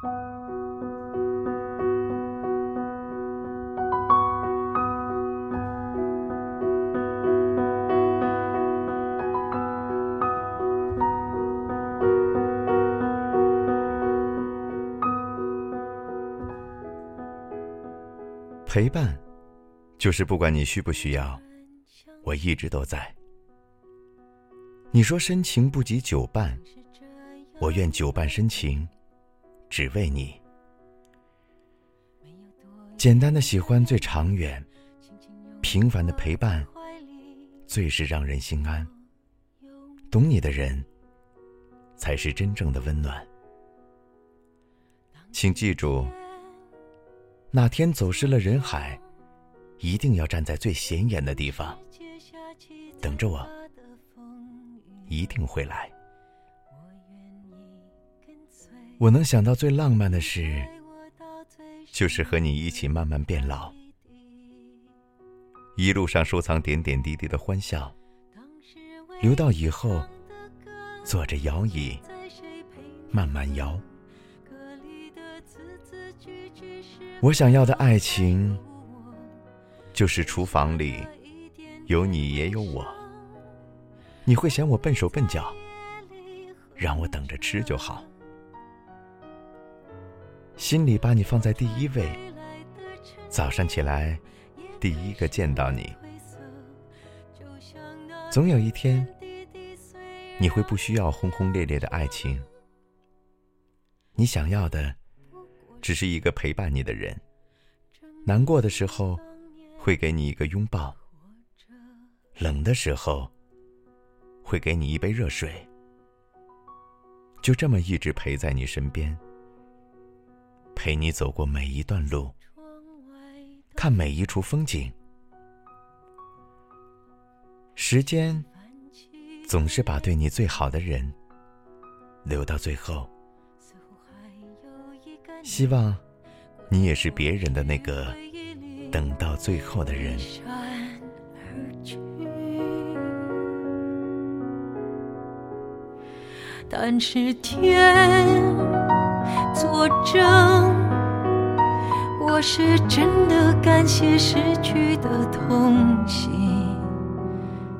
陪伴，就是不管你需不需要，我一直都在。你说深情不及久伴，我愿久伴深情，只为你。简单的喜欢最长远，平凡的陪伴最是让人心安。懂你的人，才是真正的温暖。请记住。哪天走失了人海，一定要站在最显眼的地方，等着我，一定会来。我能想到最浪漫的事，就是和你一起慢慢变老，一路上收藏点点滴滴的欢笑，留到以后，坐着摇椅，慢慢摇。我想要的爱情，就是厨房里有你也有我。你会嫌我笨手笨脚，让我等着吃就好。心里把你放在第一位，早上起来第一个见到你。总有一天，你会不需要轰轰烈烈的爱情，你想要的。只是一个陪伴你的人，难过的时候会给你一个拥抱，冷的时候会给你一杯热水，就这么一直陪在你身边，陪你走过每一段路，看每一处风景。时间总是把对你最好的人留到最后。希望，你也是别人的那个等到最后的人。但是天作证，我是真的感谢失去的痛心，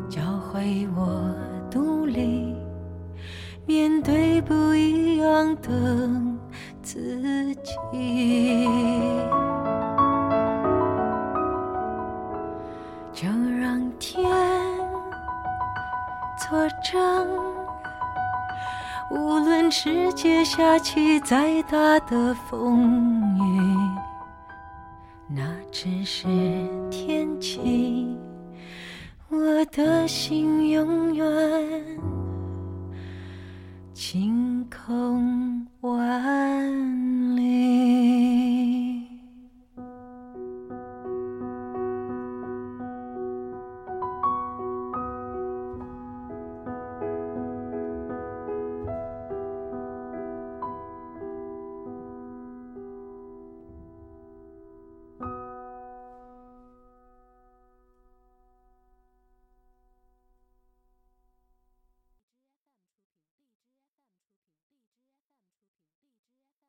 教会我独立，面对不一样的。自己，就让天作证，无论世界下起再大的风雨，那只是天气，我的心永远晴空。